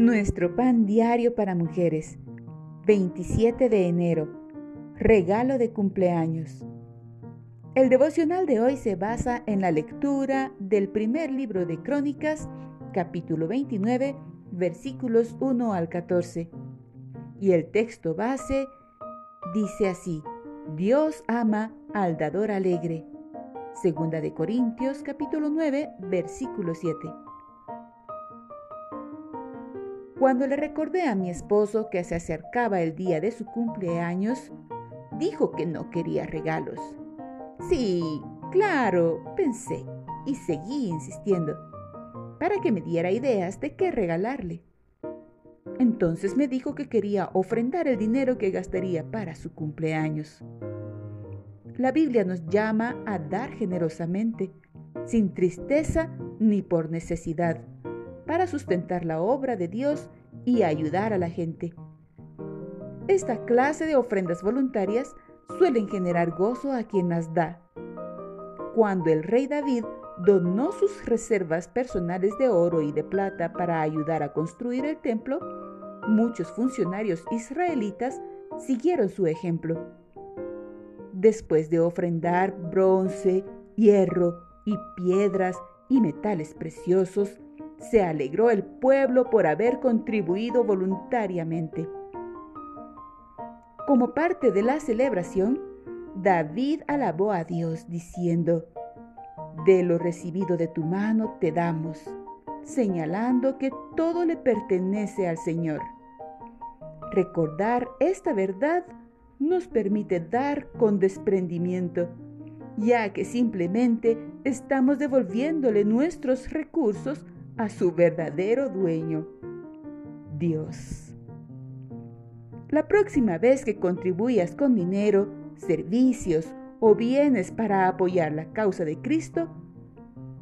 Nuestro pan diario para mujeres. 27 de enero. Regalo de cumpleaños. El devocional de hoy se basa en la lectura del primer libro de Crónicas, capítulo 29, versículos 1 al 14. Y el texto base dice así: Dios ama al dador alegre. Segunda de Corintios, capítulo 9, versículo 7. Cuando le recordé a mi esposo que se acercaba el día de su cumpleaños, dijo que no quería regalos. Sí, claro, pensé y seguí insistiendo, para que me diera ideas de qué regalarle. Entonces me dijo que quería ofrendar el dinero que gastaría para su cumpleaños. La Biblia nos llama a dar generosamente, sin tristeza ni por necesidad para sustentar la obra de Dios y ayudar a la gente. Esta clase de ofrendas voluntarias suelen generar gozo a quien las da. Cuando el rey David donó sus reservas personales de oro y de plata para ayudar a construir el templo, muchos funcionarios israelitas siguieron su ejemplo. Después de ofrendar bronce, hierro y piedras y metales preciosos, se alegró el pueblo por haber contribuido voluntariamente. Como parte de la celebración, David alabó a Dios diciendo, De lo recibido de tu mano te damos, señalando que todo le pertenece al Señor. Recordar esta verdad nos permite dar con desprendimiento, ya que simplemente estamos devolviéndole nuestros recursos a su verdadero dueño, Dios. La próxima vez que contribuyas con dinero, servicios o bienes para apoyar la causa de Cristo,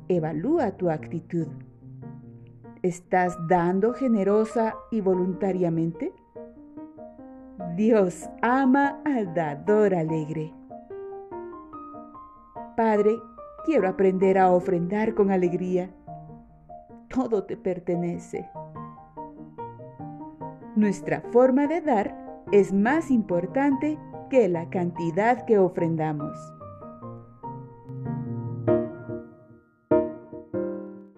evalúa tu actitud. ¿Estás dando generosa y voluntariamente? Dios ama al dador alegre. Padre, quiero aprender a ofrendar con alegría todo te pertenece. Nuestra forma de dar es más importante que la cantidad que ofrendamos.